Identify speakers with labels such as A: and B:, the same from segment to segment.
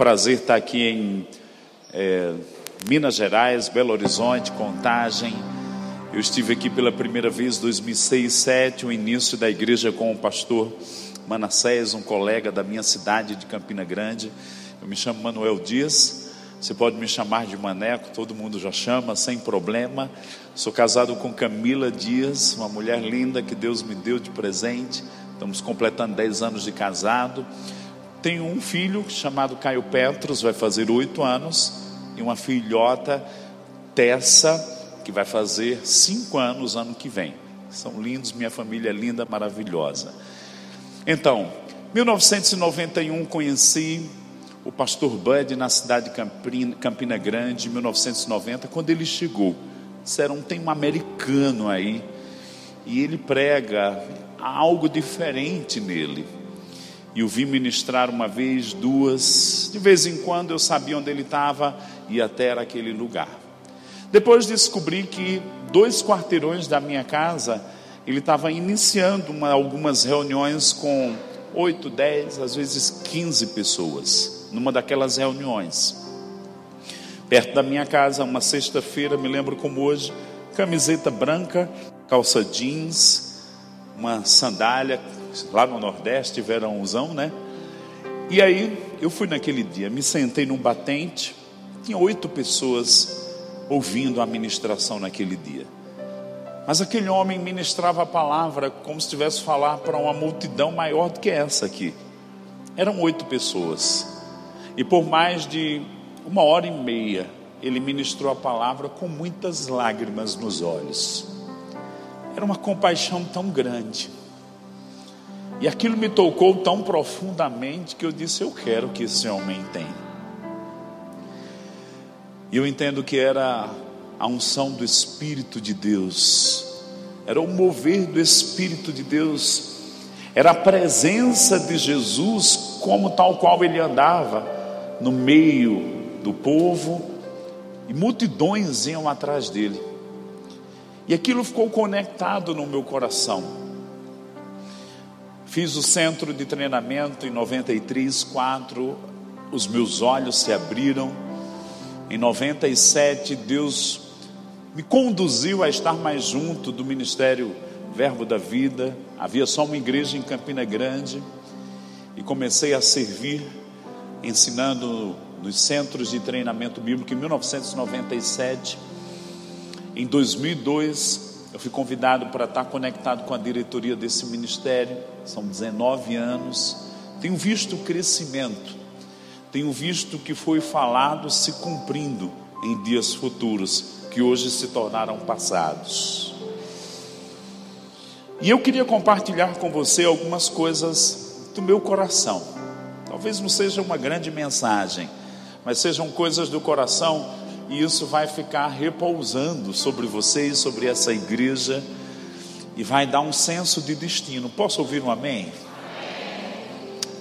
A: Prazer estar aqui em é, Minas Gerais, Belo Horizonte, Contagem. Eu estive aqui pela primeira vez em 2006, 2007, o início da igreja com o pastor Manassés, um colega da minha cidade de Campina Grande. Eu me chamo Manuel Dias. Você pode me chamar de Maneco, todo mundo já chama, sem problema. Sou casado com Camila Dias, uma mulher linda que Deus me deu de presente. Estamos completando 10 anos de casado. Tenho um filho chamado Caio Petros, vai fazer oito anos, e uma filhota, Tessa, que vai fazer cinco anos ano que vem. São lindos, minha família é linda, maravilhosa. Então, 1991 conheci o pastor Bud na cidade de Campina, Campina Grande, em 1990, quando ele chegou. Disseram, tem um americano aí, e ele prega algo diferente nele e o vi ministrar uma vez, duas, de vez em quando eu sabia onde ele estava e até era aquele lugar. Depois descobri que dois quarteirões da minha casa ele estava iniciando uma, algumas reuniões com oito, dez, às vezes quinze pessoas, numa daquelas reuniões. Perto da minha casa, uma sexta-feira, me lembro como hoje, camiseta branca, calça jeans, uma sandália lá no Nordeste, verãozão, né? E aí eu fui naquele dia, me sentei num batente, tinha oito pessoas ouvindo a ministração naquele dia. Mas aquele homem ministrava a palavra como se estivesse falar para uma multidão maior do que essa aqui. Eram oito pessoas. E por mais de uma hora e meia, ele ministrou a palavra com muitas lágrimas nos olhos. Era uma compaixão tão grande. E aquilo me tocou tão profundamente que eu disse: Eu quero que esse homem tenha. E eu entendo que era a unção do Espírito de Deus, era o mover do Espírito de Deus, era a presença de Jesus, como tal qual ele andava no meio do povo, e multidões iam atrás dele. E aquilo ficou conectado no meu coração. Fiz o centro de treinamento em 93, 4, os meus olhos se abriram. Em 97, Deus me conduziu a estar mais junto do ministério Verbo da Vida. Havia só uma igreja em Campina Grande e comecei a servir, ensinando nos centros de treinamento bíblico em 1997. Em 2002, eu fui convidado para estar conectado com a diretoria desse ministério, são 19 anos. Tenho visto o crescimento, tenho visto que foi falado se cumprindo em dias futuros, que hoje se tornaram passados. E eu queria compartilhar com você algumas coisas do meu coração. Talvez não seja uma grande mensagem, mas sejam coisas do coração e isso vai ficar repousando sobre vocês, sobre essa igreja, e vai dar um senso de destino. Posso ouvir um amém?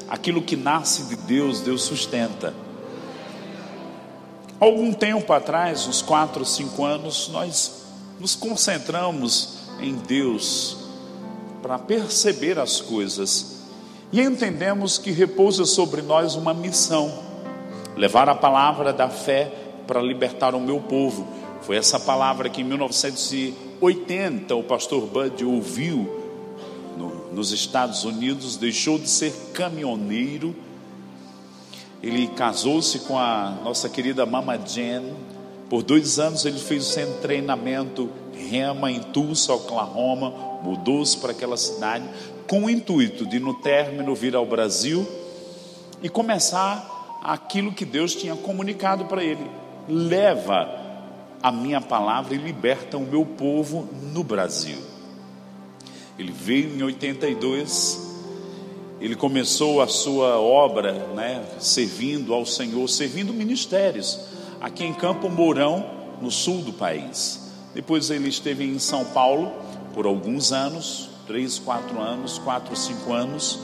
A: Aquilo que nasce de Deus, Deus sustenta. Algum tempo atrás, uns quatro, cinco anos, nós nos concentramos em Deus para perceber as coisas e entendemos que repousa sobre nós uma missão levar a palavra da fé para libertar o meu povo. Foi essa palavra que em 1980 o pastor Bud ouviu no, nos Estados Unidos, deixou de ser caminhoneiro. Ele casou-se com a nossa querida Mama Jen. Por dois anos ele fez o de treinamento Rema em Tulsa, Oklahoma. Mudou-se para aquela cidade com o intuito de no término vir ao Brasil e começar aquilo que Deus tinha comunicado para ele leva a minha palavra e liberta o meu povo no Brasil. Ele veio em 82, ele começou a sua obra, né, servindo ao Senhor, servindo ministérios, aqui em Campo Mourão, no sul do país. Depois ele esteve em São Paulo por alguns anos, três, quatro anos, quatro, cinco anos.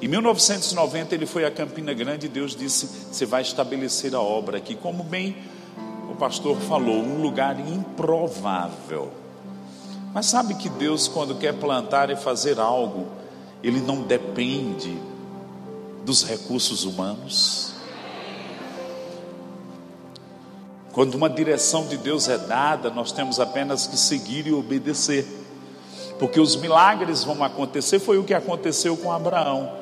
A: Em 1990 ele foi a Campina Grande e Deus disse: Você vai estabelecer a obra aqui. Como bem o pastor falou, um lugar improvável. Mas sabe que Deus, quando quer plantar e fazer algo, Ele não depende dos recursos humanos. Quando uma direção de Deus é dada, nós temos apenas que seguir e obedecer. Porque os milagres vão acontecer, foi o que aconteceu com Abraão.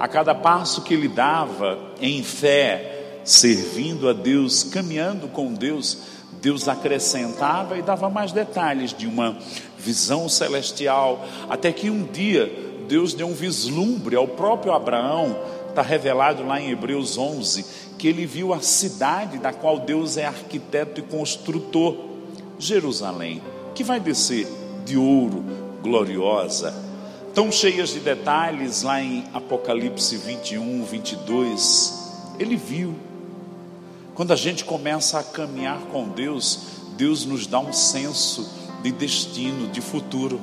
A: A cada passo que ele dava em fé, servindo a Deus, caminhando com Deus, Deus acrescentava e dava mais detalhes de uma visão celestial, até que um dia Deus deu um vislumbre ao próprio Abraão, está revelado lá em Hebreus 11, que ele viu a cidade da qual Deus é arquiteto e construtor, Jerusalém, que vai descer de ouro, gloriosa, tão cheias de detalhes lá em Apocalipse 21, 22. Ele viu. Quando a gente começa a caminhar com Deus, Deus nos dá um senso de destino, de futuro.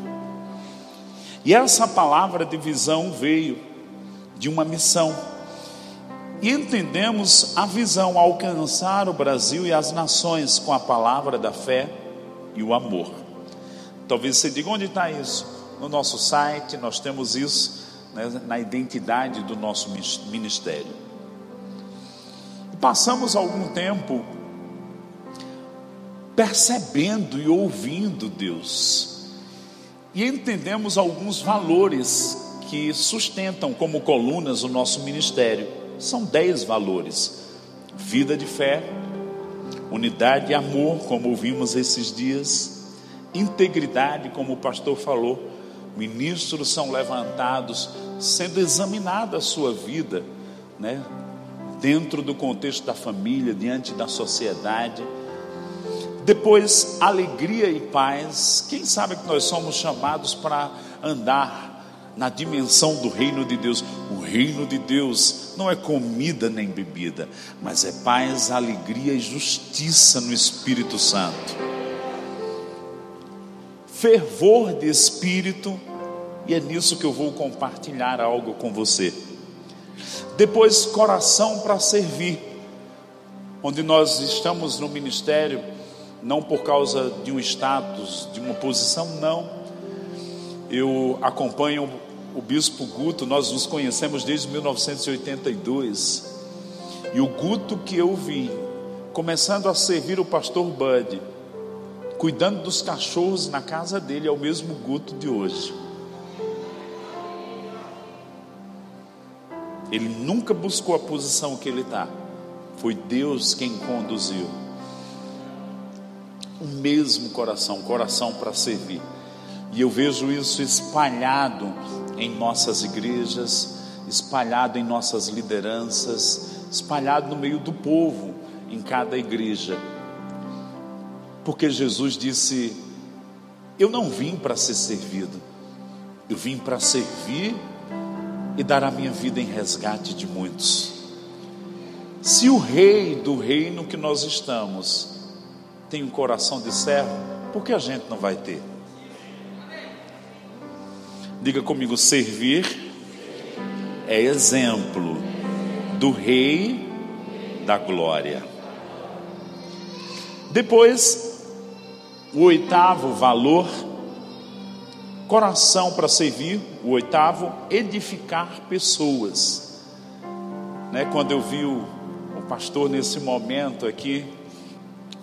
A: E essa palavra de visão veio de uma missão. E entendemos a visão alcançar o Brasil e as nações com a palavra da fé e o amor. Talvez você diga onde está isso? No nosso site, nós temos isso né, na identidade do nosso ministério. Passamos algum tempo percebendo e ouvindo Deus, e entendemos alguns valores que sustentam como colunas o nosso ministério. São dez valores: vida de fé, unidade e amor, como ouvimos esses dias, integridade, como o pastor falou. Ministros são levantados, sendo examinada a sua vida, né? Dentro do contexto da família, diante da sociedade depois, alegria e paz. Quem sabe que nós somos chamados para andar na dimensão do reino de Deus. O reino de Deus não é comida nem bebida, mas é paz, alegria e justiça no Espírito Santo. Fervor de espírito, e é nisso que eu vou compartilhar algo com você. Depois, coração para servir, onde nós estamos no ministério não por causa de um status, de uma posição, não. Eu acompanho o bispo Guto, nós nos conhecemos desde 1982. E o Guto que eu vi, começando a servir o pastor Bud, cuidando dos cachorros na casa dele, é o mesmo Guto de hoje. Ele nunca buscou a posição que ele está. Foi Deus quem conduziu o mesmo coração, coração para servir. E eu vejo isso espalhado em nossas igrejas, espalhado em nossas lideranças, espalhado no meio do povo, em cada igreja. Porque Jesus disse: Eu não vim para ser servido, eu vim para servir e dar a minha vida em resgate de muitos. Se o rei do reino que nós estamos tem um coração de servo, por que a gente não vai ter? Diga comigo: servir é exemplo do Rei da Glória. Depois, o oitavo valor, coração para servir. O oitavo, edificar pessoas. Né, quando eu vi o, o pastor nesse momento aqui,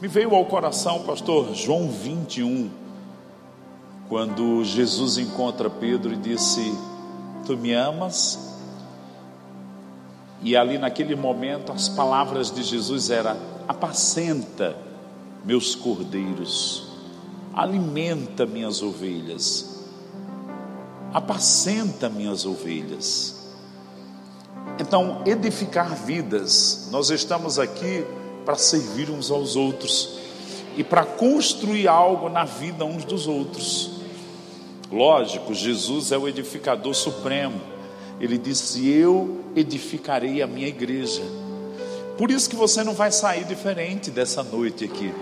A: me veio ao coração, pastor, João 21, quando Jesus encontra Pedro e disse: Tu me amas? E ali naquele momento as palavras de Jesus eram: Apacenta meus cordeiros, alimenta minhas ovelhas, apacenta minhas ovelhas. Então, edificar vidas, nós estamos aqui para servir uns aos outros e para construir algo na vida uns dos outros. Lógico, Jesus é o edificador supremo. Ele disse: Eu edificarei a minha igreja. Por isso que você não vai sair diferente dessa noite aqui.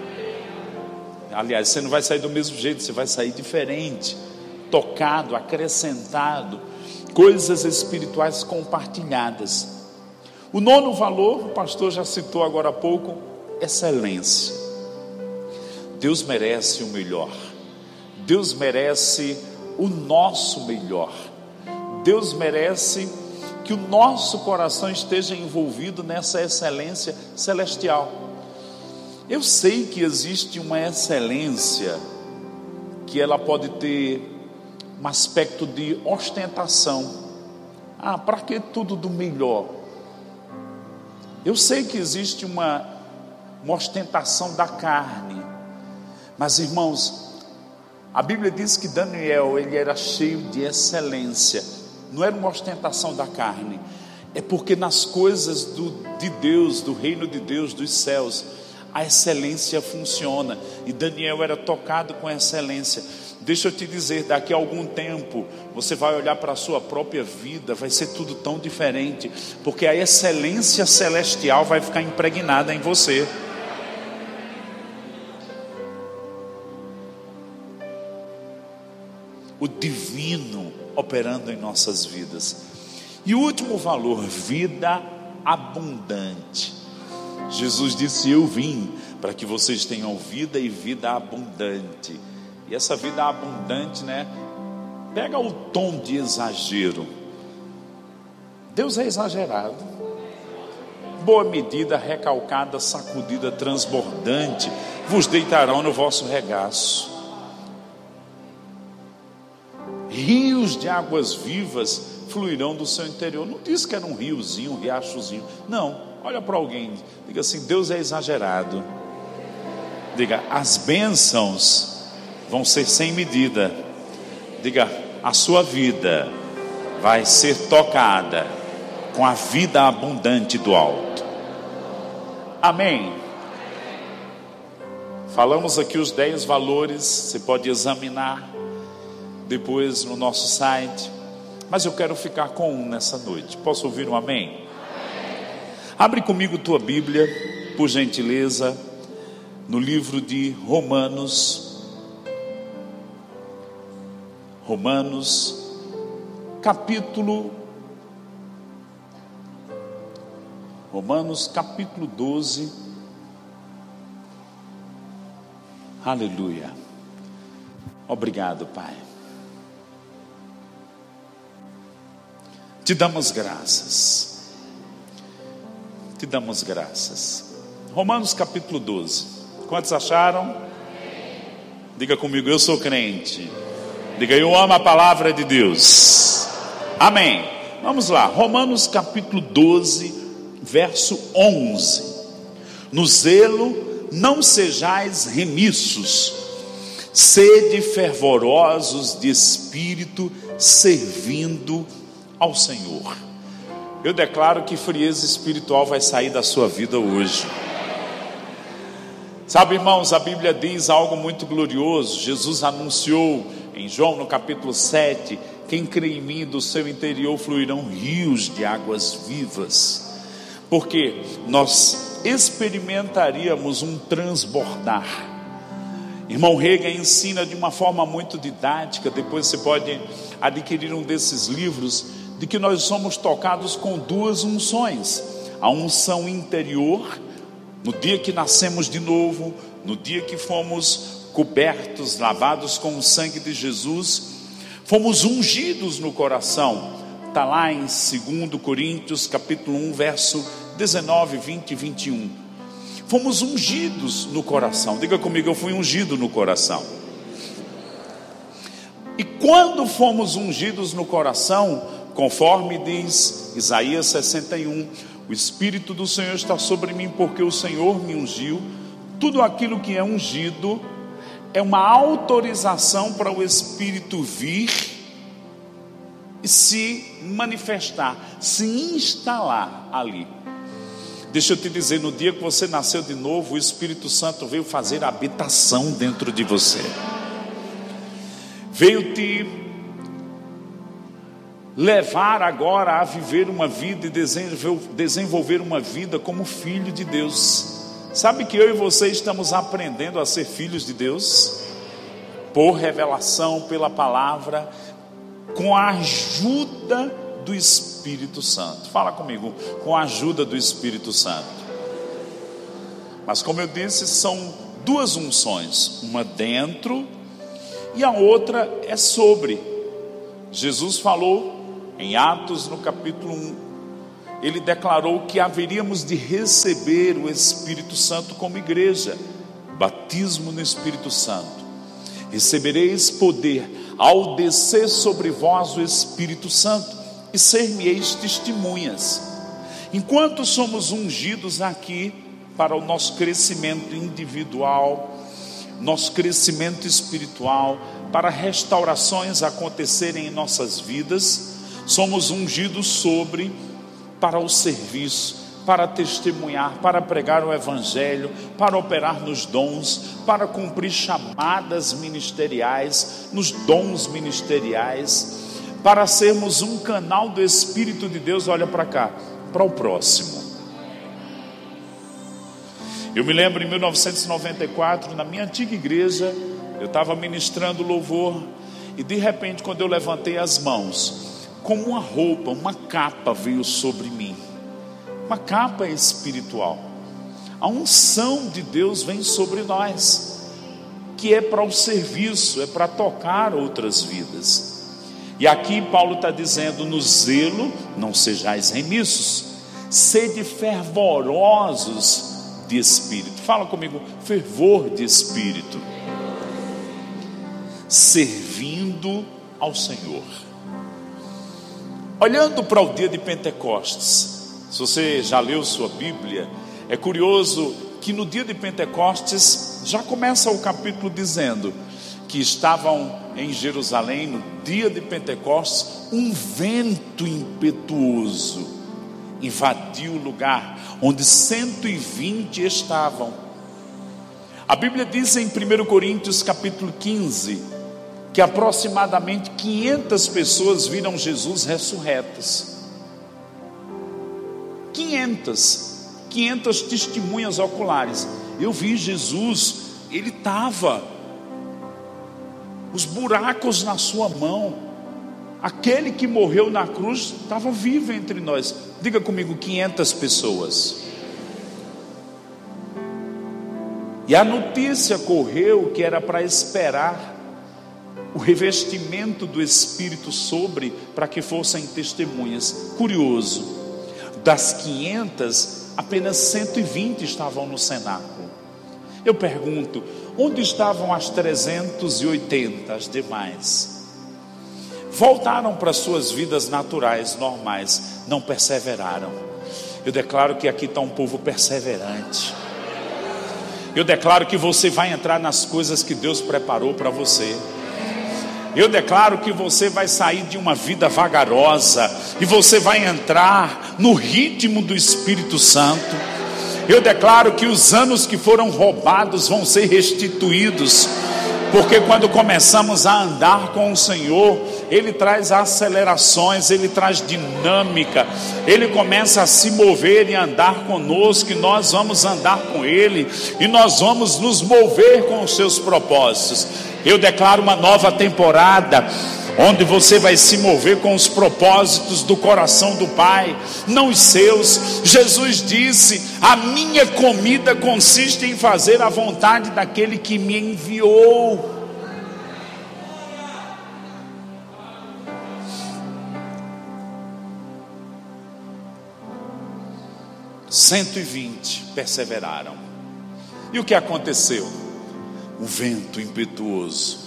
A: Aliás, você não vai sair do mesmo jeito, você vai sair diferente, tocado, acrescentado, coisas espirituais compartilhadas. O nono valor, o pastor já citou agora há pouco, excelência. Deus merece o melhor. Deus merece o nosso melhor. Deus merece que o nosso coração esteja envolvido nessa excelência celestial. Eu sei que existe uma excelência que ela pode ter um aspecto de ostentação. Ah, para que tudo do melhor? Eu sei que existe uma, uma ostentação da carne, mas irmãos, a Bíblia diz que Daniel ele era cheio de excelência. Não era uma ostentação da carne, é porque nas coisas do, de Deus, do reino de Deus, dos céus, a excelência funciona. E Daniel era tocado com excelência. Deixa eu te dizer, daqui a algum tempo, você vai olhar para a sua própria vida, vai ser tudo tão diferente, porque a excelência celestial vai ficar impregnada em você. O divino operando em nossas vidas. E o último valor, vida abundante. Jesus disse: Eu vim para que vocês tenham vida e vida abundante. E essa vida abundante, né? Pega o tom de exagero. Deus é exagerado. Boa medida, recalcada, sacudida, transbordante, vos deitarão no vosso regaço. Rios de águas vivas fluirão do seu interior. Não diz que era um riozinho, um riachozinho. Não, olha para alguém, diga assim: Deus é exagerado. Diga, as bênçãos vão ser sem medida. Diga, a sua vida vai ser tocada com a vida abundante do alto. Amém. Falamos aqui os dez valores, você pode examinar depois no nosso site. Mas eu quero ficar com um nessa noite. Posso ouvir um amém? amém? Abre comigo tua Bíblia, por gentileza, no livro de Romanos. Romanos, capítulo. Romanos, capítulo 12. Aleluia. Obrigado, Pai. Te damos graças. Te damos graças. Romanos capítulo 12. Quantos acharam? Diga comigo, eu sou crente. Diga, eu amo a palavra de Deus. Amém. Vamos lá, Romanos capítulo 12, verso 11. No zelo não sejais remissos, sede fervorosos de espírito, servindo ao Senhor. Eu declaro que frieza espiritual vai sair da sua vida hoje. Sabe, irmãos, a Bíblia diz algo muito glorioso. Jesus anunciou em João no capítulo 7: Quem crê em mim, do seu interior fluirão rios de águas vivas. Porque nós experimentaríamos um transbordar. Irmão Rega ensina de uma forma muito didática. Depois você pode adquirir um desses livros de que nós somos tocados com duas unções: a unção interior, no dia que nascemos de novo, no dia que fomos cobertos, lavados com o sangue de Jesus, fomos ungidos no coração. Está lá em 2 Coríntios, capítulo 1, verso 19, 20 e 21. Fomos ungidos no coração. Diga comigo, eu fui ungido no coração. E quando fomos ungidos no coração, Conforme diz Isaías 61, o Espírito do Senhor está sobre mim, porque o Senhor me ungiu. Tudo aquilo que é ungido é uma autorização para o Espírito vir e se manifestar, se instalar ali. Deixa eu te dizer, no dia que você nasceu de novo, o Espírito Santo veio fazer habitação dentro de você. Veio te levar agora a viver uma vida e desenvolver uma vida como filho de Deus. Sabe que eu e você estamos aprendendo a ser filhos de Deus? Por revelação, pela palavra, com a ajuda do Espírito Santo. Fala comigo, com a ajuda do Espírito Santo. Mas como eu disse, são duas unções, uma dentro e a outra é sobre. Jesus falou em Atos, no capítulo 1, ele declarou que haveríamos de receber o Espírito Santo como igreja, batismo no Espírito Santo. Recebereis poder ao descer sobre vós o Espírito Santo e ser-me-eis testemunhas. Enquanto somos ungidos aqui para o nosso crescimento individual, nosso crescimento espiritual, para restaurações acontecerem em nossas vidas, somos ungidos sobre para o serviço, para testemunhar, para pregar o Evangelho, para operar nos dons, para cumprir chamadas ministeriais, nos dons ministeriais, para sermos um canal do Espírito de Deus, olha para cá, para o próximo. Eu me lembro em 1994, na minha antiga igreja, eu estava ministrando louvor, e de repente, quando eu levantei as mãos, como uma roupa, uma capa veio sobre mim uma capa espiritual. A unção de Deus vem sobre nós, que é para o serviço, é para tocar outras vidas. E aqui Paulo está dizendo: no zelo não sejais remissos, sede fervorosos de espírito. Fala comigo, fervor de espírito. Servindo ao Senhor. Olhando para o dia de Pentecostes, se você já leu sua Bíblia, é curioso que no dia de Pentecostes já começa o capítulo dizendo que estavam em Jerusalém no dia de Pentecostes, um vento impetuoso invadiu o lugar onde 120 estavam. A Bíblia diz em 1 Coríntios capítulo 15 que aproximadamente 500 pessoas viram Jesus ressurretas. 500, 500 testemunhas oculares. Eu vi Jesus, ele estava, os buracos na sua mão. Aquele que morreu na cruz estava vivo entre nós. Diga comigo, 500 pessoas. E a notícia correu que era para esperar o revestimento do Espírito sobre para que fossem testemunhas. Curioso das 500, apenas 120 estavam no cenáculo. Eu pergunto, onde estavam as 380, as demais? Voltaram para suas vidas naturais, normais, não perseveraram. Eu declaro que aqui está um povo perseverante. Eu declaro que você vai entrar nas coisas que Deus preparou para você. Eu declaro que você vai sair de uma vida vagarosa e você vai entrar no ritmo do Espírito Santo. Eu declaro que os anos que foram roubados vão ser restituídos, porque quando começamos a andar com o Senhor, Ele traz acelerações, Ele traz dinâmica, Ele começa a se mover e andar conosco, e nós vamos andar com Ele, e nós vamos nos mover com os seus propósitos. Eu declaro uma nova temporada onde você vai se mover com os propósitos do coração do Pai, não os seus. Jesus disse: A minha comida consiste em fazer a vontade daquele que me enviou. Cento e vinte perseveraram. E o que aconteceu? O vento impetuoso.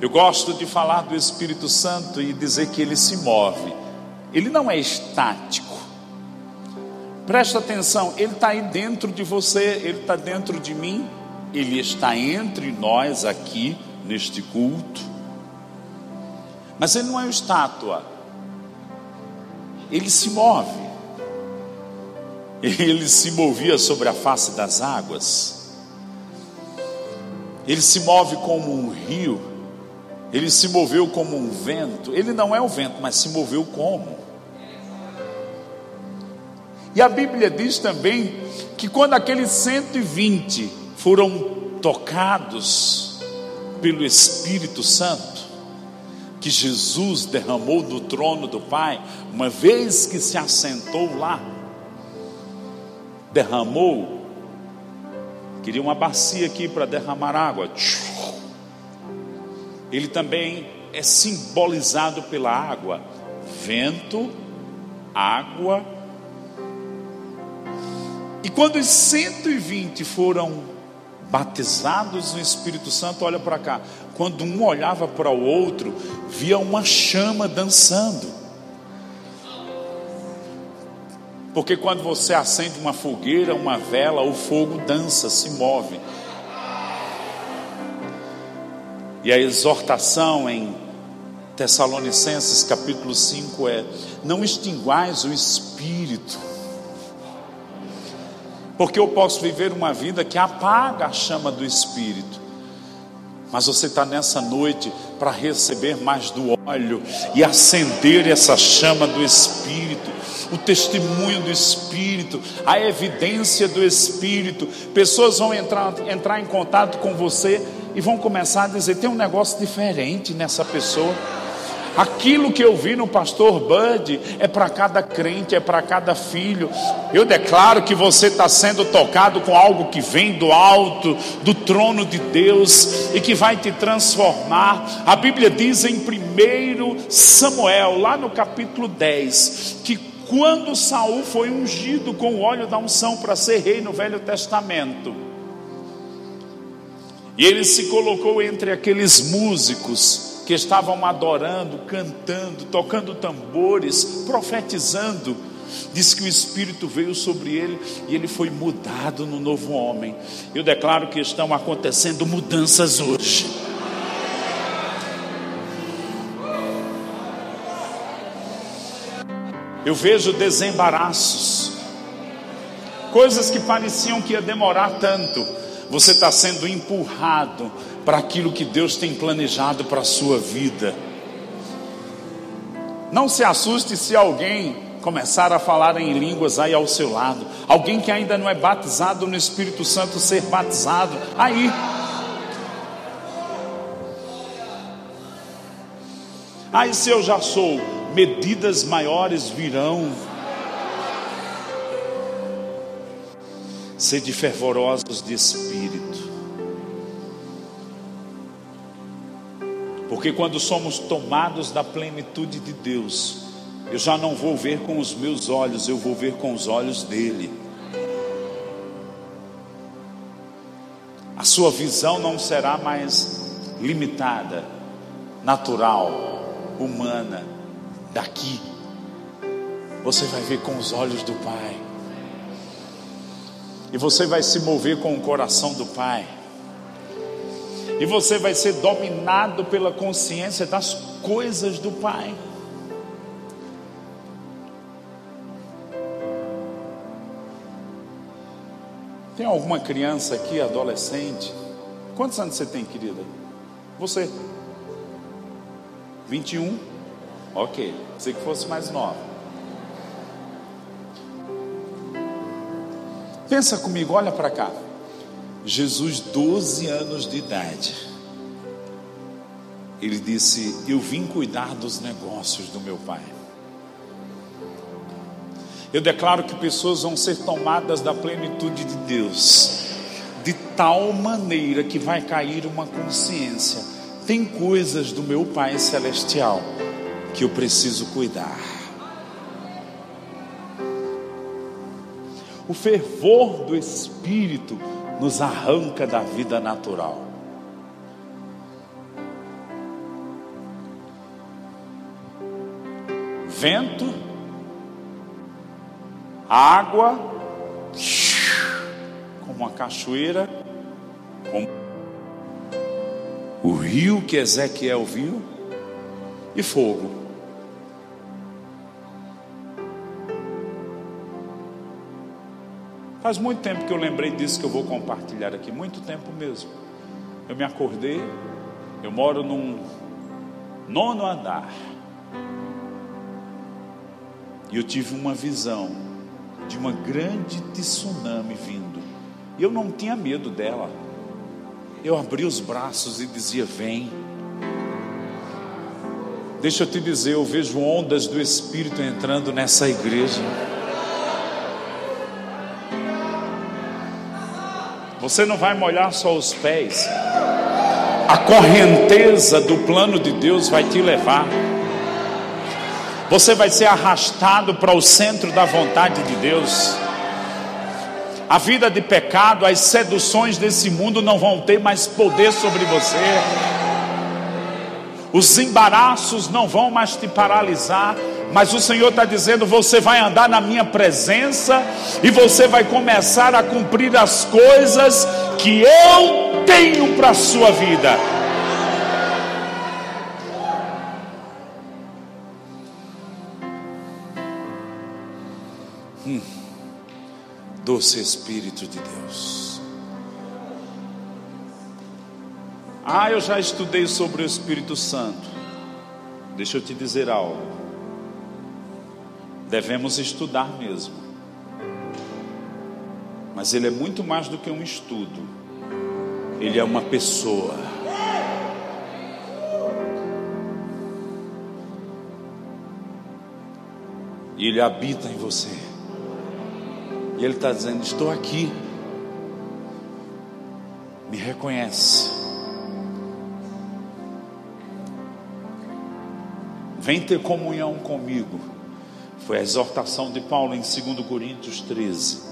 A: Eu gosto de falar do Espírito Santo e dizer que ele se move, ele não é estático. Presta atenção, ele está aí dentro de você, ele está dentro de mim, ele está entre nós aqui neste culto. Mas ele não é uma estátua, ele se move. Ele se movia sobre a face das águas. Ele se move como um rio, ele se moveu como um vento. Ele não é o vento, mas se moveu como. E a Bíblia diz também que quando aqueles 120 foram tocados pelo Espírito Santo, que Jesus derramou do trono do Pai, uma vez que se assentou lá, derramou Queria uma bacia aqui para derramar água. Ele também é simbolizado pela água, vento, água. E quando os 120 foram batizados no Espírito Santo, olha para cá. Quando um olhava para o outro, via uma chama dançando. Porque quando você acende uma fogueira, uma vela, o fogo dança, se move. E a exortação em Tessalonicenses capítulo 5 é: não extinguais o espírito. Porque eu posso viver uma vida que apaga a chama do espírito. Mas você está nessa noite para receber mais do óleo e acender essa chama do Espírito, o testemunho do Espírito, a evidência do Espírito. Pessoas vão entrar, entrar em contato com você e vão começar a dizer: tem um negócio diferente nessa pessoa. Aquilo que eu vi no pastor Bud é para cada crente, é para cada filho. Eu declaro que você está sendo tocado com algo que vem do alto, do trono de Deus e que vai te transformar. A Bíblia diz em 1 Samuel, lá no capítulo 10, que quando Saul foi ungido com o óleo da unção para ser rei no Velho Testamento, e ele se colocou entre aqueles músicos que estavam adorando, cantando, tocando tambores, profetizando. Diz que o Espírito veio sobre ele e ele foi mudado no novo homem. Eu declaro que estão acontecendo mudanças hoje. Eu vejo desembaraços, coisas que pareciam que ia demorar tanto. Você está sendo empurrado para aquilo que Deus tem planejado para a sua vida. Não se assuste se alguém começar a falar em línguas aí ao seu lado. Alguém que ainda não é batizado no Espírito Santo ser batizado. Aí. Aí se eu já sou, medidas maiores virão. Sede fervorosos de espírito. Porque quando somos tomados da plenitude de Deus, eu já não vou ver com os meus olhos, eu vou ver com os olhos dele. A sua visão não será mais limitada, natural, humana, daqui. Você vai ver com os olhos do Pai. E você vai se mover com o coração do Pai e você vai ser dominado pela consciência das coisas do Pai. Tem alguma criança aqui, adolescente? Quantos anos você tem, querida? Você? 21? Ok, sei que fosse mais nova. Pensa comigo, olha para cá. Jesus, 12 anos de idade, ele disse: Eu vim cuidar dos negócios do meu pai. Eu declaro que pessoas vão ser tomadas da plenitude de Deus, de tal maneira que vai cair uma consciência: tem coisas do meu Pai Celestial que eu preciso cuidar. O fervor do Espírito nos arranca da vida natural. Vento, água, como uma cachoeira, como o rio que Ezequiel viu, e fogo. Faz muito tempo que eu lembrei disso que eu vou compartilhar aqui, muito tempo mesmo. Eu me acordei, eu moro num nono andar. E eu tive uma visão de uma grande tsunami vindo. E eu não tinha medo dela. Eu abri os braços e dizia: Vem. Deixa eu te dizer, eu vejo ondas do Espírito entrando nessa igreja. Você não vai molhar só os pés. A correnteza do plano de Deus vai te levar. Você vai ser arrastado para o centro da vontade de Deus. A vida de pecado, as seduções desse mundo não vão ter mais poder sobre você. Os embaraços não vão mais te paralisar. Mas o Senhor está dizendo: você vai andar na minha presença e você vai começar a cumprir as coisas que eu tenho para a sua vida. Hum. Doce Espírito de Deus. Ah, eu já estudei sobre o Espírito Santo. Deixa eu te dizer algo. Devemos estudar mesmo. Mas ele é muito mais do que um estudo. Ele é uma pessoa. E ele habita em você. E Ele está dizendo: Estou aqui. Me reconhece. Vem ter comunhão comigo. Foi a exortação de Paulo em 2 Coríntios 13.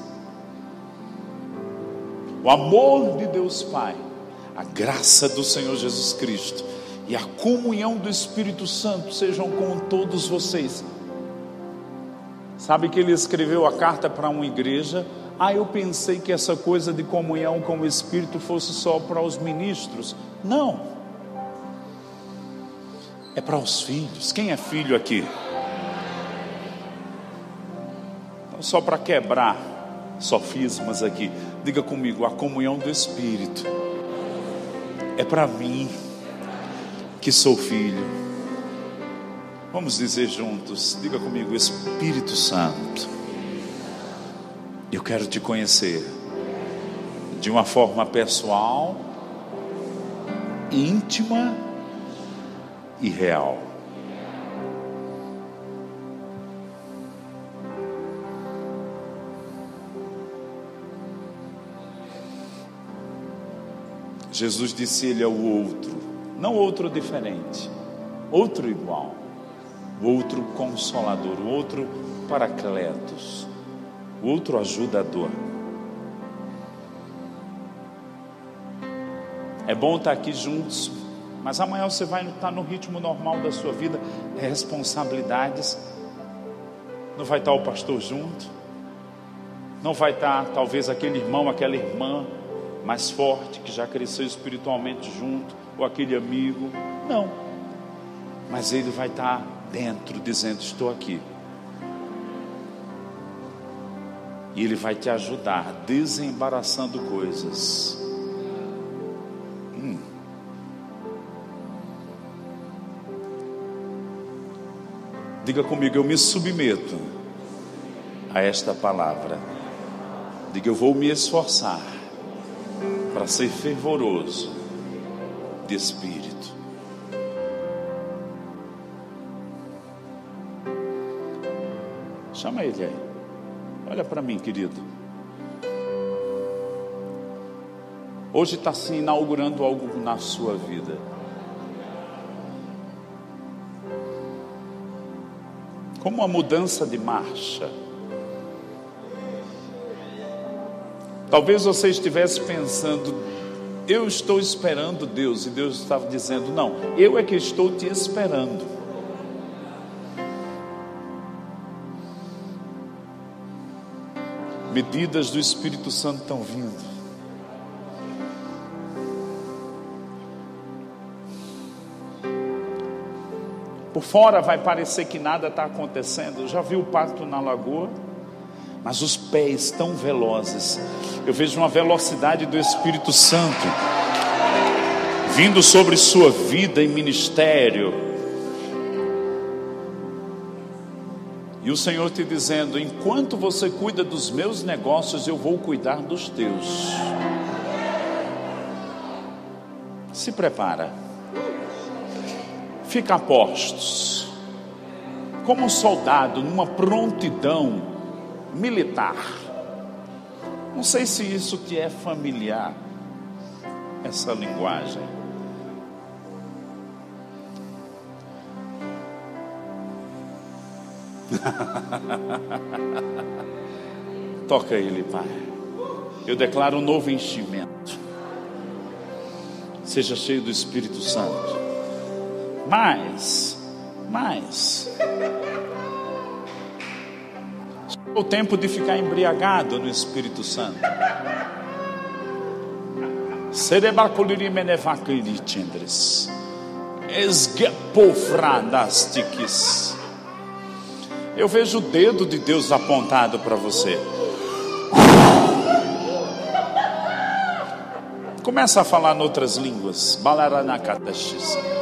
A: O amor de Deus Pai, a graça do Senhor Jesus Cristo e a comunhão do Espírito Santo sejam com todos vocês Sabe que ele escreveu a carta para uma igreja? Ah, eu pensei que essa coisa de comunhão com o Espírito fosse só para os ministros. Não. É para os filhos. Quem é filho aqui? Então, só para quebrar sofismas aqui, diga comigo: a comunhão do Espírito é para mim, que sou filho. Vamos dizer juntos, diga comigo, Espírito Santo, eu quero te conhecer de uma forma pessoal, íntima e real. Jesus disse: Ele é o outro, não outro diferente, outro igual o outro consolador, o outro paracletos, o outro ajudador. É bom estar aqui juntos, mas amanhã você vai estar no ritmo normal da sua vida, responsabilidades. Não vai estar o pastor junto, não vai estar talvez aquele irmão, aquela irmã mais forte que já cresceu espiritualmente junto, ou aquele amigo. Não, mas ele vai estar dentro, dizendo: Estou aqui. E Ele vai te ajudar, desembaraçando coisas. Diga comigo, eu me submeto a esta palavra. Diga, eu vou me esforçar para ser fervoroso de espírito. Chama ele aí. Olha para mim, querido. Hoje está se inaugurando algo na sua vida. Como uma mudança de marcha. Talvez você estivesse pensando, eu estou esperando Deus, e Deus estava dizendo, não, eu é que estou te esperando. medidas do Espírito Santo estão vindo. Por fora vai parecer que nada está acontecendo. Já vi o pato na lagoa, mas os pés tão velozes. Eu vejo uma velocidade do Espírito Santo vindo sobre sua vida e ministério E o Senhor te dizendo: enquanto você cuida dos meus negócios, eu vou cuidar dos teus. Se prepara. Fica postos. Como um soldado numa prontidão militar. Não sei se isso te é familiar, essa linguagem. Toca ele, Pai. Eu declaro um novo enchimento. Seja cheio do Espírito Santo. Mais, mais. O tempo de ficar embriagado no Espírito Santo. Serebaculiri menevakiri tindres. Esgepofradastiques. Eu vejo o dedo de Deus apontado para você. Começa a falar em outras línguas. Balaranakatashis.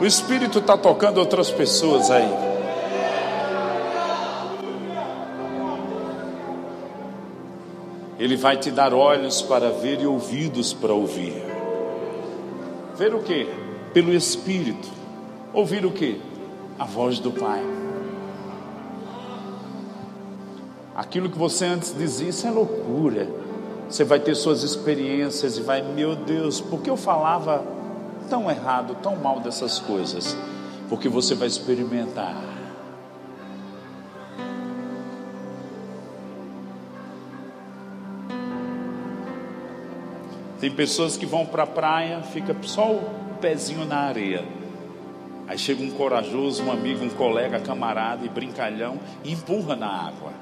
A: O Espírito está tocando outras pessoas aí. Ele vai te dar olhos para ver e ouvidos para ouvir. Ver o que? Pelo Espírito. Ouvir o que? A voz do Pai. Aquilo que você antes dizia, isso é loucura. Você vai ter suas experiências e vai, meu Deus, por que eu falava tão errado, tão mal dessas coisas? Porque você vai experimentar. Tem pessoas que vão para a praia, fica só o pezinho na areia. Aí chega um corajoso, um amigo, um colega, camarada e brincalhão e empurra na água.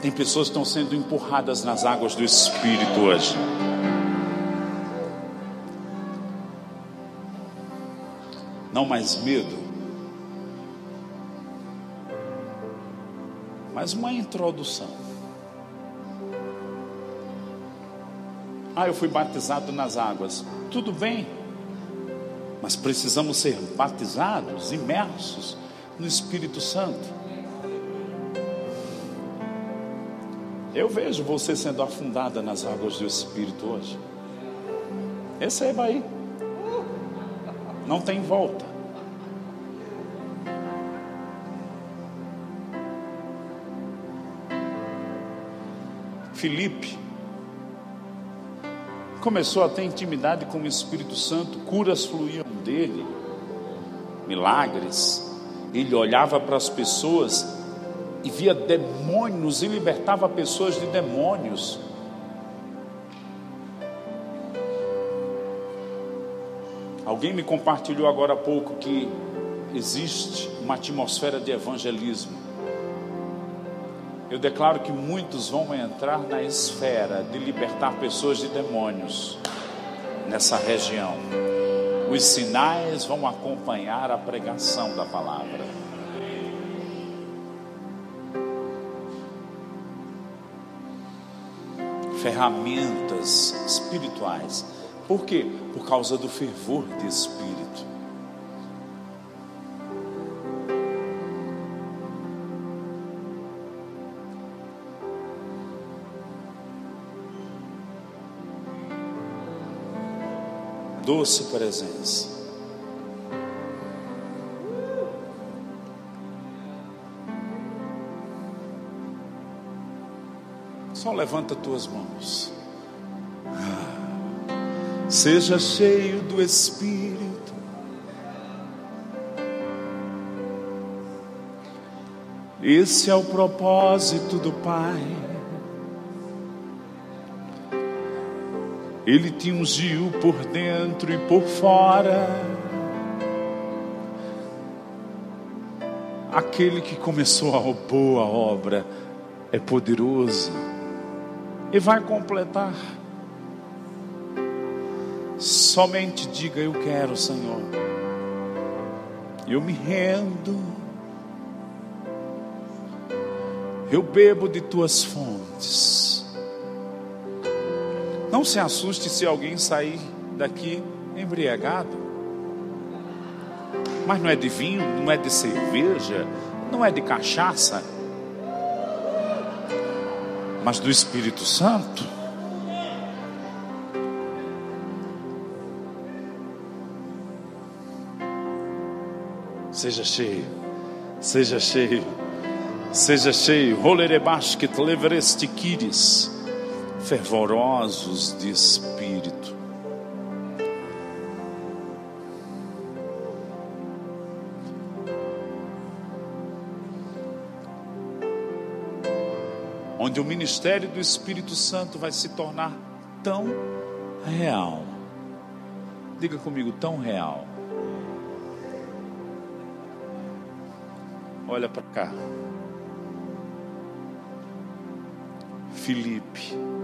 A: Tem pessoas que estão sendo empurradas nas águas do Espírito hoje. Não mais medo, mas uma introdução. Ah, eu fui batizado nas águas. Tudo bem, mas precisamos ser batizados, imersos no Espírito Santo. Eu vejo você sendo afundada nas águas do Espírito hoje. Receba aí. Não tem volta. Filipe começou a ter intimidade com o Espírito Santo, curas fluíam dele, milagres. Ele olhava para as pessoas e via demônios e libertava pessoas de demônios. Alguém me compartilhou agora há pouco que existe uma atmosfera de evangelismo. Eu declaro que muitos vão entrar na esfera de libertar pessoas de demônios nessa região. Os sinais vão acompanhar a pregação da palavra. Ferramentas espirituais. Por quê? Por causa do fervor de espírito. Doce presença. Só levanta tuas mãos. Seja cheio do Espírito. Esse é o propósito do Pai. Ele te ungiu por dentro e por fora. Aquele que começou a boa obra é poderoso e vai completar. Somente diga: Eu quero, Senhor. Eu me rendo. Eu bebo de tuas fontes. Não se assuste se alguém sair daqui embriagado. Mas não é de vinho, não é de cerveja, não é de cachaça, mas do Espírito Santo. Seja cheio, seja cheio, seja cheio. Rolerebasket leverestiquiris fervorosos de espírito. Onde o ministério do Espírito Santo vai se tornar tão real. Diga comigo, tão real. Olha para cá. Felipe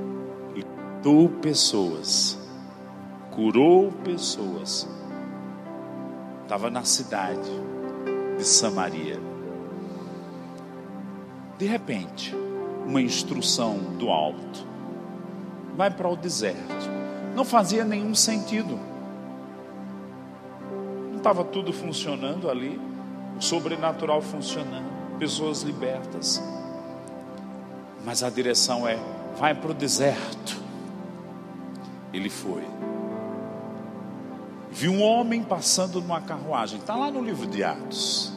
A: libertou pessoas, curou pessoas. Estava na cidade de Samaria. De repente, uma instrução do alto. Vai para o deserto. Não fazia nenhum sentido. Não estava tudo funcionando ali, o sobrenatural funcionando, pessoas libertas. Mas a direção é: vai para o deserto. Ele foi. Viu um homem passando numa carruagem, está lá no livro de Atos.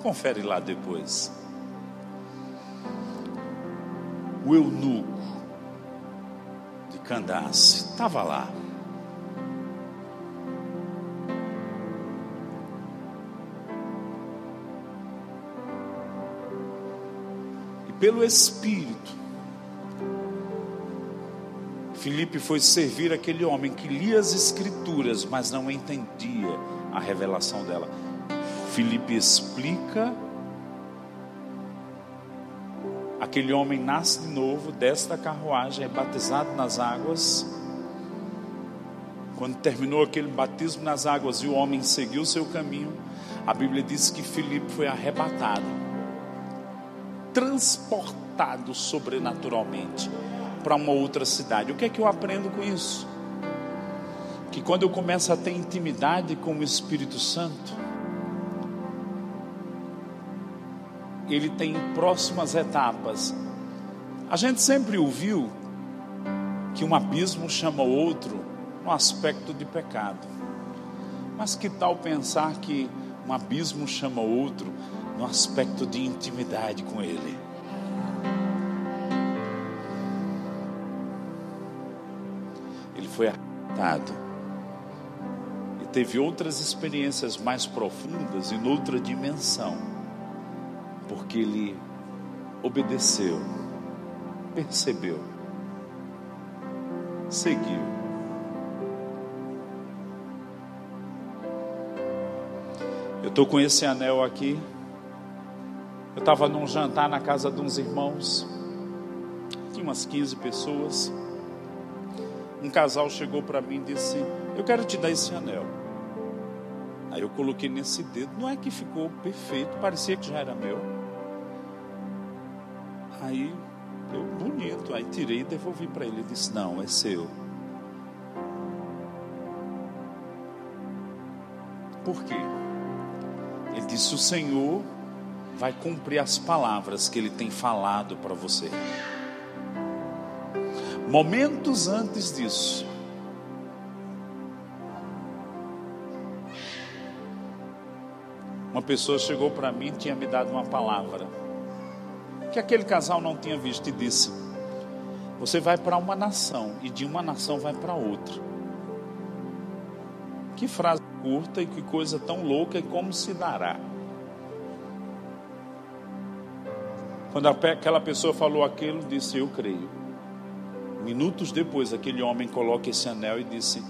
A: Confere lá depois. O eunuco de Candace estava lá. E pelo Espírito, Filipe foi servir aquele homem que lia as Escrituras, mas não entendia a revelação dela. Filipe explica. Aquele homem nasce de novo, desce da carruagem, é batizado nas águas. Quando terminou aquele batismo nas águas e o homem seguiu seu caminho, a Bíblia diz que Filipe foi arrebatado, transportado sobrenaturalmente para uma outra cidade. O que é que eu aprendo com isso? Que quando eu começo a ter intimidade com o Espírito Santo, ele tem próximas etapas. A gente sempre ouviu que um abismo chama outro no aspecto de pecado. Mas que tal pensar que um abismo chama outro no aspecto de intimidade com Ele? Foi arrebatado. E teve outras experiências mais profundas e noutra dimensão, porque ele obedeceu, percebeu, seguiu. Eu estou com esse anel aqui. Eu estava num jantar na casa de uns irmãos, tinha umas 15 pessoas um casal chegou para mim e disse: Eu quero te dar esse anel. Aí eu coloquei nesse dedo, não é que ficou perfeito, parecia que já era meu. Aí eu, bonito, aí tirei e devolvi para ele. Ele disse: Não, é seu. Por quê? Ele disse: O Senhor vai cumprir as palavras que ele tem falado para você. Momentos antes disso, uma pessoa chegou para mim e tinha me dado uma palavra que aquele casal não tinha visto e disse: Você vai para uma nação e de uma nação vai para outra. Que frase curta e que coisa tão louca e como se dará. Quando aquela pessoa falou aquilo, disse: Eu creio. Minutos depois, aquele homem coloca esse anel e disse: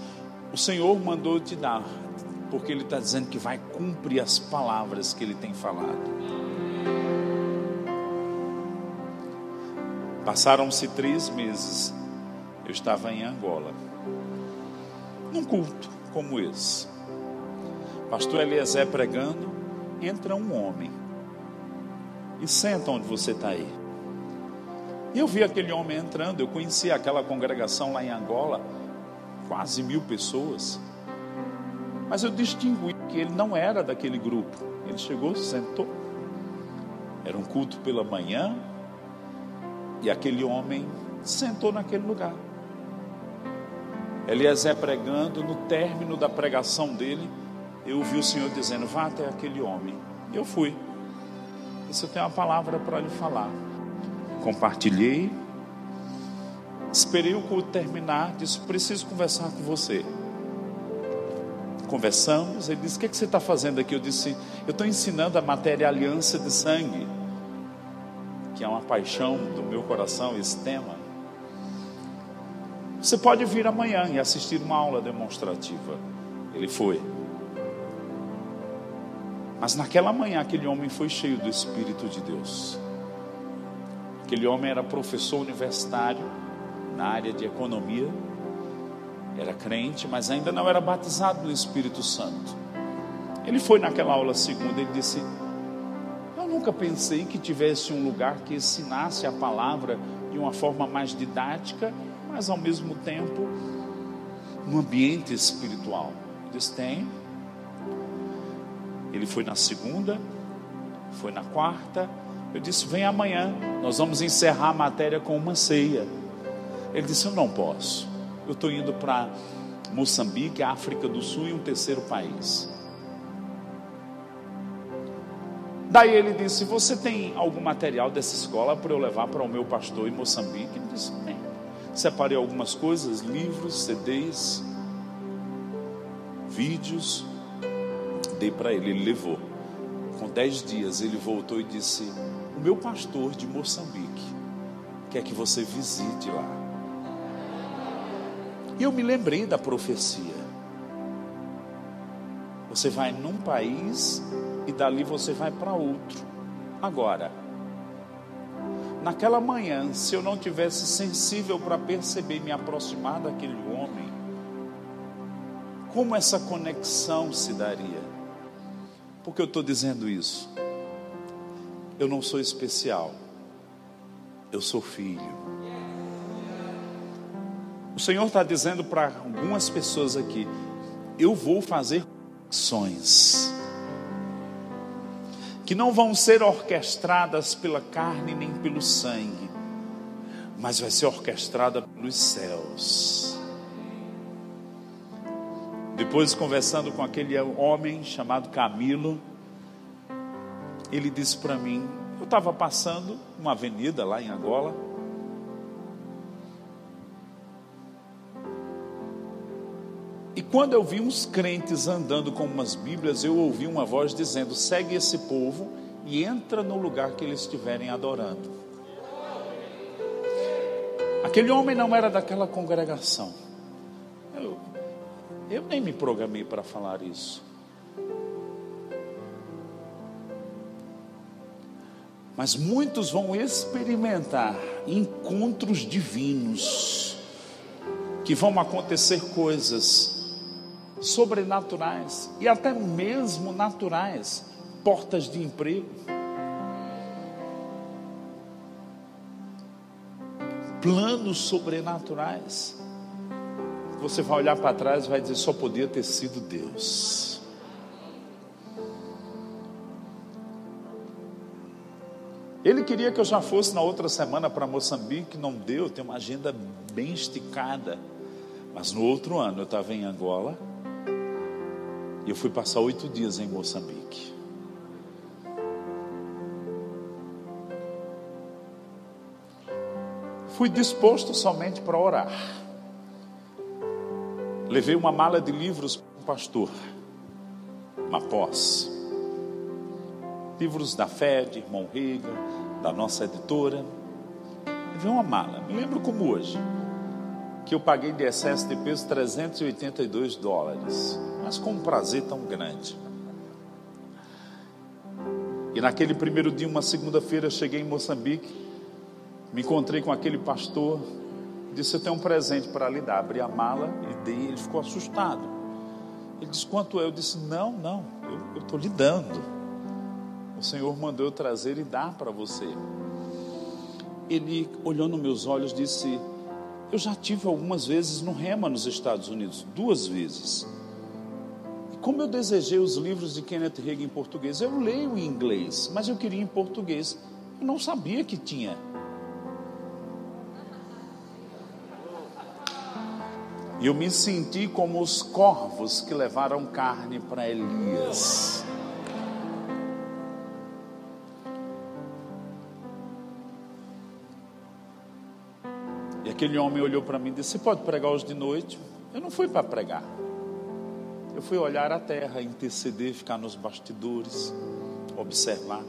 A: O Senhor mandou te dar, porque Ele está dizendo que vai cumprir as palavras que Ele tem falado. Passaram-se três meses, eu estava em Angola, num culto como esse. Pastor Eliezer pregando, entra um homem e senta onde você está aí. E eu vi aquele homem entrando, eu conhecia aquela congregação lá em Angola, quase mil pessoas. Mas eu distingui que ele não era daquele grupo. Ele chegou, sentou. Era um culto pela manhã. E aquele homem sentou naquele lugar. Eliezer pregando, no término da pregação dele, eu ouvi o Senhor dizendo: Vá até aquele homem. Eu fui. Isso eu tenho uma palavra para lhe falar compartilhei. Esperei o culto terminar, disse: preciso conversar com você. Conversamos, ele disse: O que, é que você está fazendo aqui? Eu disse: Eu estou ensinando a matéria aliança de sangue, que é uma paixão do meu coração esse tema. Você pode vir amanhã e assistir uma aula demonstrativa. Ele foi. Mas naquela manhã, aquele homem foi cheio do Espírito de Deus. Aquele homem era professor universitário na área de economia, era crente, mas ainda não era batizado no Espírito Santo. Ele foi naquela aula segunda e disse: Eu nunca pensei que tivesse um lugar que ensinasse a palavra de uma forma mais didática, mas ao mesmo tempo um ambiente espiritual. Ele disse: Tem. Ele foi na segunda, foi na quarta. Eu disse: Vem amanhã, nós vamos encerrar a matéria com uma ceia. Ele disse: Eu não posso. Eu estou indo para Moçambique, África do Sul e um terceiro país. Daí ele disse: Você tem algum material dessa escola para eu levar para o meu pastor em Moçambique? Ele disse: Tem. Separei algumas coisas, livros, CDs, vídeos dei para ele, ele levou. Com dez dias ele voltou e disse: O meu pastor de Moçambique quer que você visite lá. E eu me lembrei da profecia. Você vai num país e dali você vai para outro. Agora, naquela manhã, se eu não tivesse sensível para perceber me aproximar daquele homem, como essa conexão se daria? Por que eu estou dizendo isso? Eu não sou especial, eu sou filho. O Senhor está dizendo para algumas pessoas aqui: eu vou fazer ações que não vão ser orquestradas pela carne nem pelo sangue, mas vai ser orquestrada pelos céus. Depois, conversando com aquele homem chamado Camilo, ele disse para mim: eu estava passando uma avenida lá em Angola. E quando eu vi uns crentes andando com umas Bíblias, eu ouvi uma voz dizendo: segue esse povo e entra no lugar que eles estiverem adorando. Aquele homem não era daquela congregação. Eu nem me programei para falar isso. Mas muitos vão experimentar encontros divinos, que vão acontecer coisas sobrenaturais e até mesmo naturais portas de emprego, planos sobrenaturais você vai olhar para trás e vai dizer: só podia ter sido Deus. Queria que eu já fosse na outra semana para Moçambique, não deu, tem uma agenda bem esticada. Mas no outro ano eu estava em Angola e eu fui passar oito dias em Moçambique. Fui disposto somente para orar. Levei uma mala de livros para o pastor, uma pós. Livros da fé, de irmão Riga, da nossa editora. Levei uma mala, me lembro como hoje, que eu paguei de excesso de peso 382 dólares, mas com um prazer tão grande. E naquele primeiro dia, uma segunda-feira, cheguei em Moçambique, me encontrei com aquele pastor disse: Eu tenho um presente para lhe dar. Abri a mala e dei. Ele ficou assustado. Ele disse: Quanto é? Eu disse: Não, não, eu estou lhe dando. O Senhor mandou eu trazer e dar para você. Ele olhou nos meus olhos disse: Eu já tive algumas vezes no Rema nos Estados Unidos, duas vezes. E como eu desejei os livros de Kenneth Hagin em português, eu leio em inglês, mas eu queria em português. Eu não sabia que tinha E eu me senti como os corvos que levaram carne para Elias. Aquele homem olhou para mim e disse: Você pode pregar hoje de noite? Eu não fui para pregar. Eu fui olhar a terra, interceder, ficar nos bastidores, observar.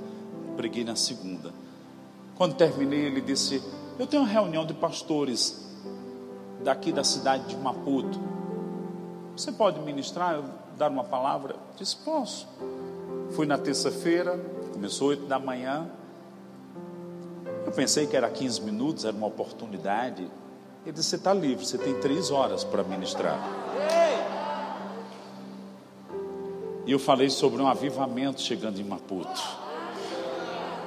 A: Preguei na segunda. Quando terminei, ele disse: Eu tenho uma reunião de pastores daqui da cidade de Maputo. Você pode ministrar, dar uma palavra? Eu disse: Posso. Fui na terça-feira, começou oito da manhã. Eu pensei que era 15 minutos, era uma oportunidade. Ele disse: Você está livre, você tem três horas para ministrar. E eu falei sobre um avivamento chegando em Maputo.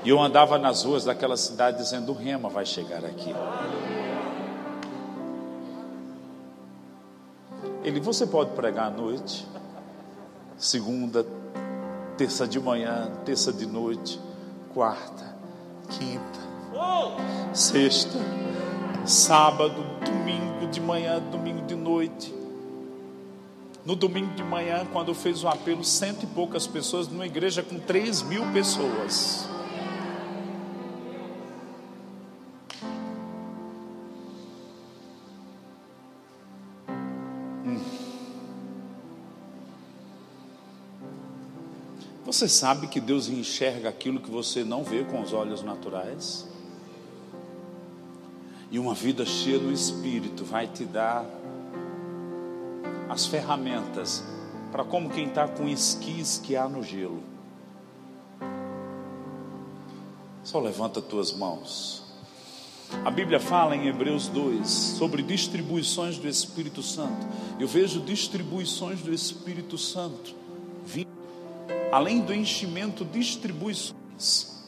A: E eu andava nas ruas daquela cidade dizendo: O Rema vai chegar aqui. Ele, você pode pregar à noite, segunda, terça de manhã, terça de noite, quarta, quinta, sexta, sábado, domingo de manhã, domingo de noite. No domingo de manhã, quando fez o apelo, cento e poucas pessoas, numa igreja com três mil pessoas. Hum. Você sabe que Deus enxerga aquilo que você não vê com os olhos naturais? E uma vida cheia do Espírito vai te dar as ferramentas para como quem está com esqui esquiar no gelo. Só levanta tuas mãos. A Bíblia fala em Hebreus 2 sobre distribuições do Espírito Santo. Eu vejo distribuições do Espírito Santo além do enchimento, distribuições.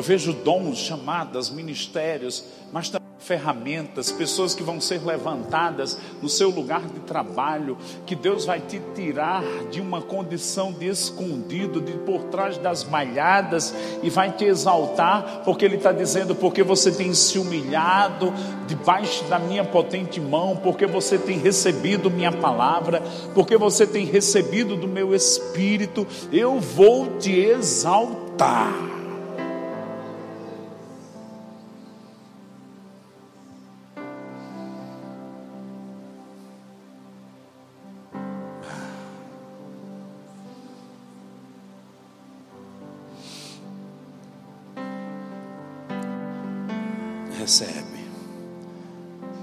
A: Eu vejo dons, chamadas, ministérios, mas também ferramentas, pessoas que vão ser levantadas no seu lugar de trabalho, que Deus vai te tirar de uma condição de escondido, de por trás das malhadas, e vai te exaltar, porque Ele está dizendo: porque você tem se humilhado debaixo da minha potente mão, porque você tem recebido minha palavra, porque você tem recebido do meu espírito, eu vou te exaltar.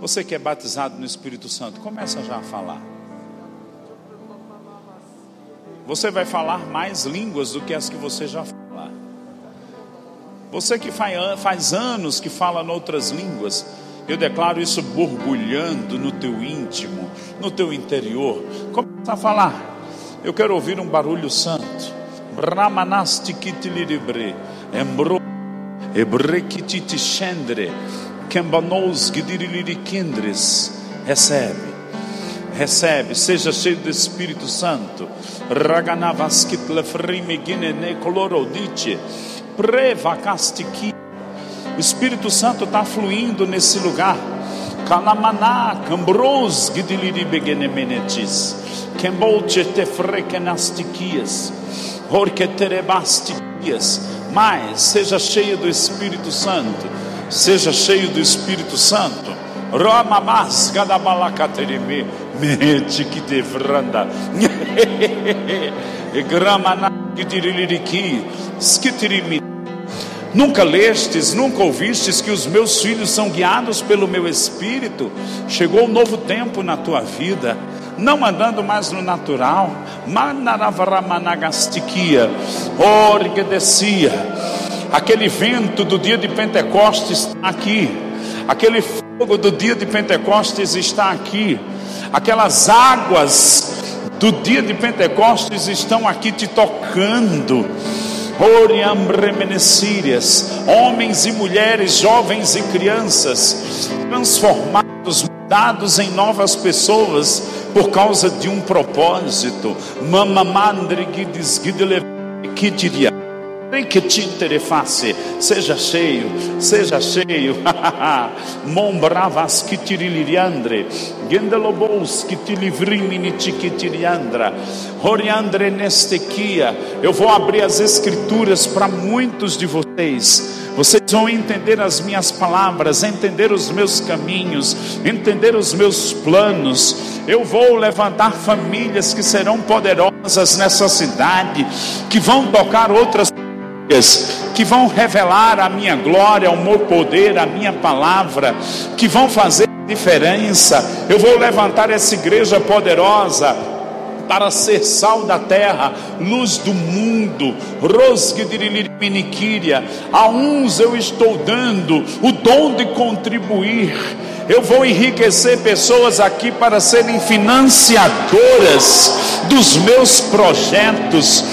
A: Você que é batizado no Espírito Santo, começa já a falar. Você vai falar mais línguas do que as que você já fala. Você que faz anos que fala em outras línguas, eu declaro isso borbulhando no teu íntimo, no teu interior. Começa a falar. Eu quero ouvir um barulho santo. Brahmanasti kitilibre, embro Ebrekititi Shendre, Kembanos Gidirilirikindres, recebe, recebe, seja cheio do Espírito Santo, Raganavaskit Lefrime Ginene Colorodice, Prevakastiki, o Espírito Santo está fluindo nesse lugar, Kanamaná, Cambros Gidiliribegenemenetis, Kembolche Tefrekenastikias, Horketerebastikias, mais, seja cheio do Espírito Santo, seja cheio do Espírito Santo. Ramamas gadabalakaterime mete que devranda. Gramana kidiriliriki skitirimi. Nunca lestes, nunca ouvistes que os meus filhos são guiados pelo meu espírito. Chegou um novo tempo na tua vida não andando mais no natural, manaravaramanagastiquia, orguedecia, aquele vento do dia de Pentecostes está aqui, aquele fogo do dia de Pentecostes está aqui, aquelas águas do dia de Pentecostes estão aqui te tocando. Oriamremenecírias, homens e mulheres, jovens e crianças, transformados, mudados em novas pessoas, por causa de um propósito. Mamamandre que diria que te interface, seja cheio, seja cheio. Mombravas que tiriliriandre, gendelobous que te livrimini tiquitiriandra, Horiandre nestequia. Eu vou abrir as escrituras para muitos de vocês. Vocês vão entender as minhas palavras, entender os meus caminhos, entender os meus planos eu vou levantar famílias que serão poderosas nessa cidade, que vão tocar outras que vão revelar a minha glória, o meu poder, a minha palavra, que vão fazer diferença. Eu vou levantar essa igreja poderosa para ser sal da terra, luz do mundo. A uns eu estou dando o dom de contribuir eu vou enriquecer pessoas aqui para serem financiadoras dos meus projetos.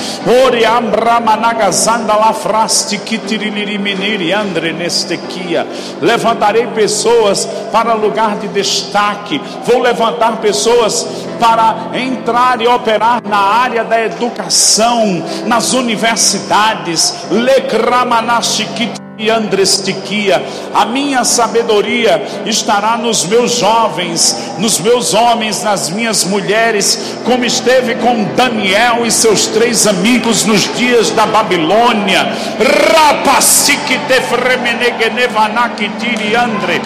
A: Levantarei pessoas para lugar de destaque. Vou levantar pessoas para entrar e operar na área da educação, nas universidades. Lekramanashikit e Andrestiquia, a minha sabedoria estará nos meus jovens, nos meus homens, nas minhas mulheres, como esteve com Daniel e seus três amigos nos dias da Babilônia. Rapasiquite fremenegenevanaki tiriandre,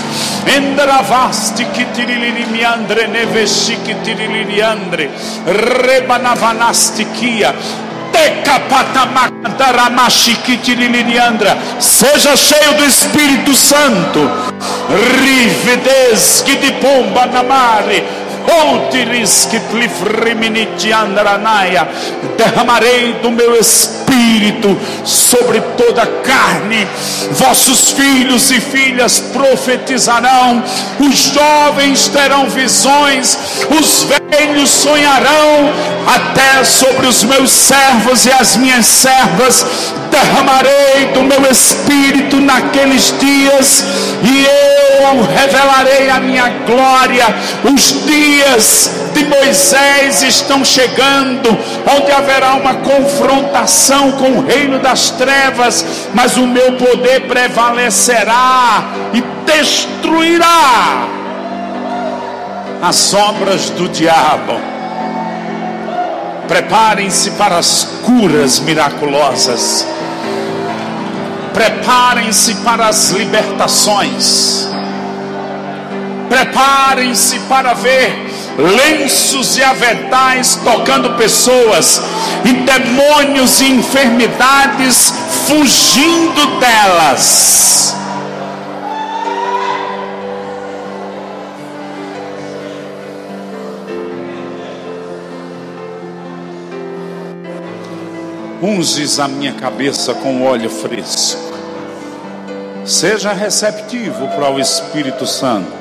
A: endravasti kitirilimiandre neveshiki tiriliriandre, rebanavanastiquia. Seja cheio do Espírito Santo. Rivedes que de pomba na mare derramarei do meu espírito sobre toda a carne. Vossos filhos e filhas profetizarão, os jovens terão visões, os velhos sonharão, até sobre os meus servos e as minhas servas derramarei do meu espírito naqueles dias e eu revelarei a minha glória. Os dias de Moisés estão chegando, onde haverá uma confrontação com o reino das trevas, mas o meu poder prevalecerá e destruirá as obras do diabo. Preparem-se para as curas miraculosas Preparem-se para as libertações. Preparem-se para ver lenços e aventais tocando pessoas e demônios e enfermidades fugindo delas. unges a minha cabeça com óleo fresco. Seja receptivo para o Espírito Santo.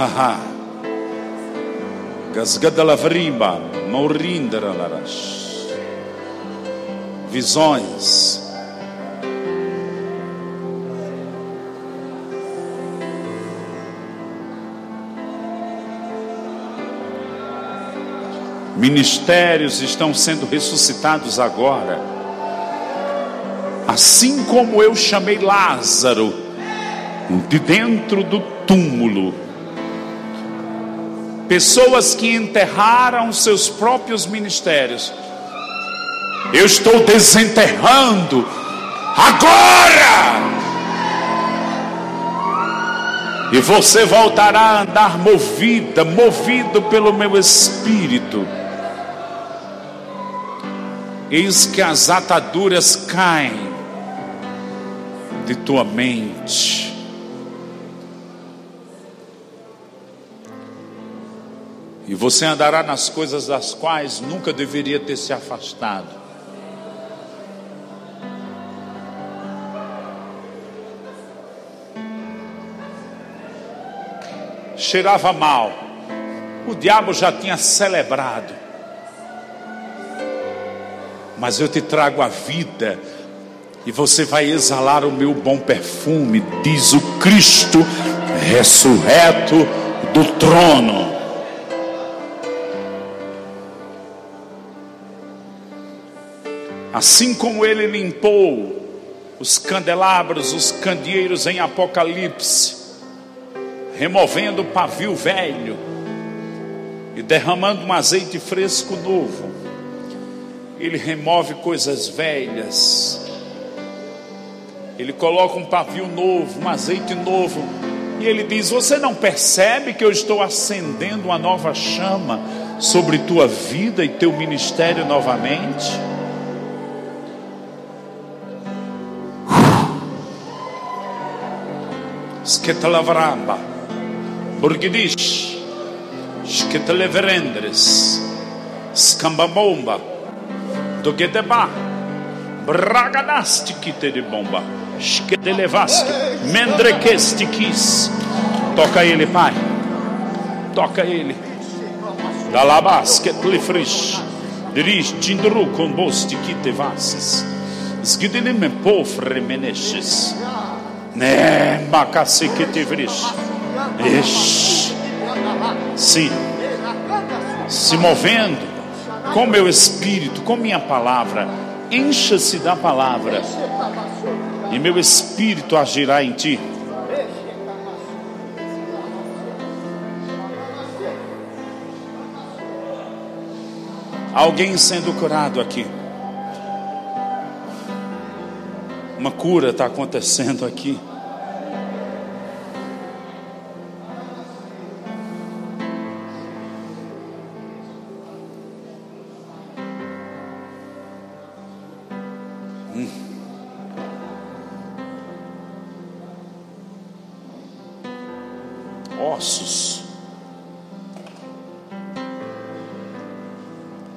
A: Haha. Gasgada lavriba, maurindara larash. Visões Ministérios estão sendo ressuscitados agora. Assim como eu chamei Lázaro de dentro do túmulo. Pessoas que enterraram seus próprios ministérios. Eu estou desenterrando agora. E você voltará a andar movida, movido pelo meu espírito. Eis que as ataduras caem de tua mente. E você andará nas coisas das quais nunca deveria ter se afastado. Cheirava mal, o diabo já tinha celebrado mas eu te trago a vida, e você vai exalar o meu bom perfume, diz o Cristo ressurreto do trono. Assim como ele limpou os candelabros, os candeeiros em Apocalipse, removendo o pavio velho e derramando um azeite fresco novo, ele remove coisas velhas, Ele coloca um pavio novo, um azeite novo E ele diz: Você não percebe que eu estou acendendo uma nova chama sobre tua vida e teu ministério novamente? Sketalavramba, Burgidish, Sketaleverendres, Scambabomba, Dogedeba, Bragadastikite de bomba, Skedelevaski, Mendrekestikis. Toca ele, Pai. Toca ele. Dalabasketlifrish, Dirish, Jindru, Kombostikite vases. Skidilime pofre meneshes. Né, macaciquitivris. Ixi. Sim. Se movendo com meu espírito, com minha palavra. Encha-se da palavra. E meu espírito agirá em ti. Alguém sendo curado aqui. Uma cura está acontecendo aqui. Hum. Ossos.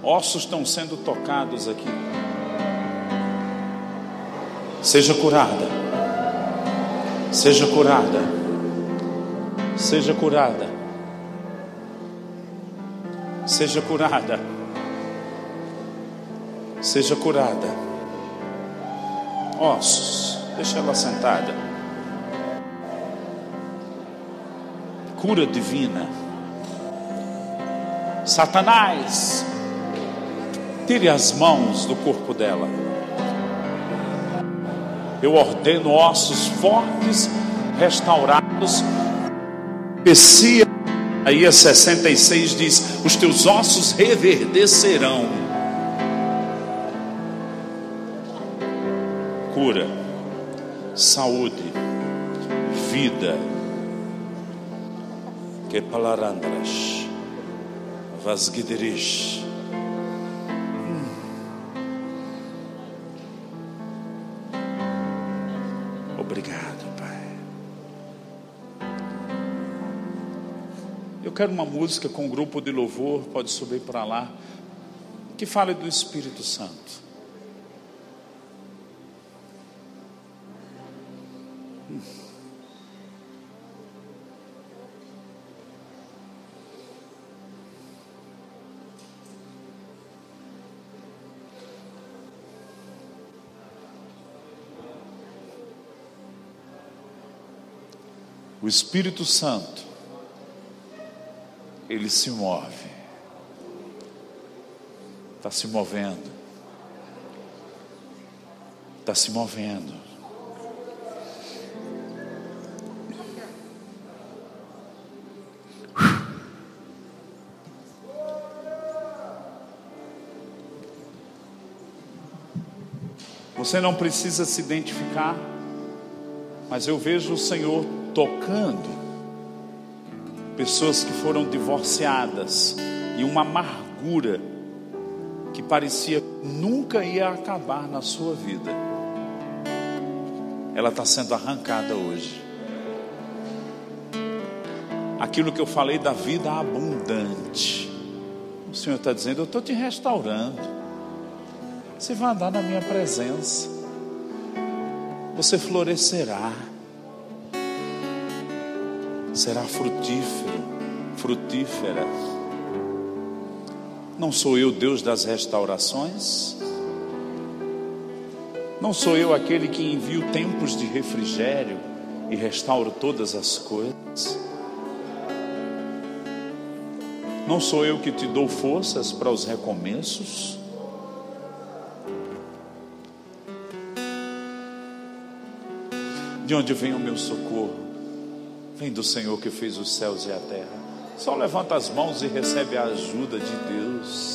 A: Ossos estão sendo tocados aqui. Seja curada. Seja curada. Seja curada. Seja curada. Seja curada. Ossos, deixa ela sentada. Cura divina. Satanás, tire as mãos do corpo dela. Eu ordeno ossos fortes, restaurados. Profecia, aí a 66 diz: Os teus ossos reverdecerão. Cura, saúde, vida. Que palarandras, vasguiderish. Quero uma música com um grupo de louvor, pode subir para lá, que fale do Espírito Santo. O Espírito Santo, ele se move, está se movendo, está se movendo. Você não precisa se identificar, mas eu vejo o Senhor tocando pessoas que foram divorciadas e uma amargura que parecia nunca ia acabar na sua vida. Ela está sendo arrancada hoje. Aquilo que eu falei da vida abundante. O Senhor está dizendo: Eu estou te restaurando. Você vai andar na minha presença. Você florescerá será frutífero, frutífera. Não sou eu Deus das restaurações? Não sou eu aquele que envio tempos de refrigério e restauro todas as coisas? Não sou eu que te dou forças para os recomeços? De onde vem o meu socorro? Vem do Senhor que fez os céus e a terra. Só levanta as mãos e recebe a ajuda de Deus.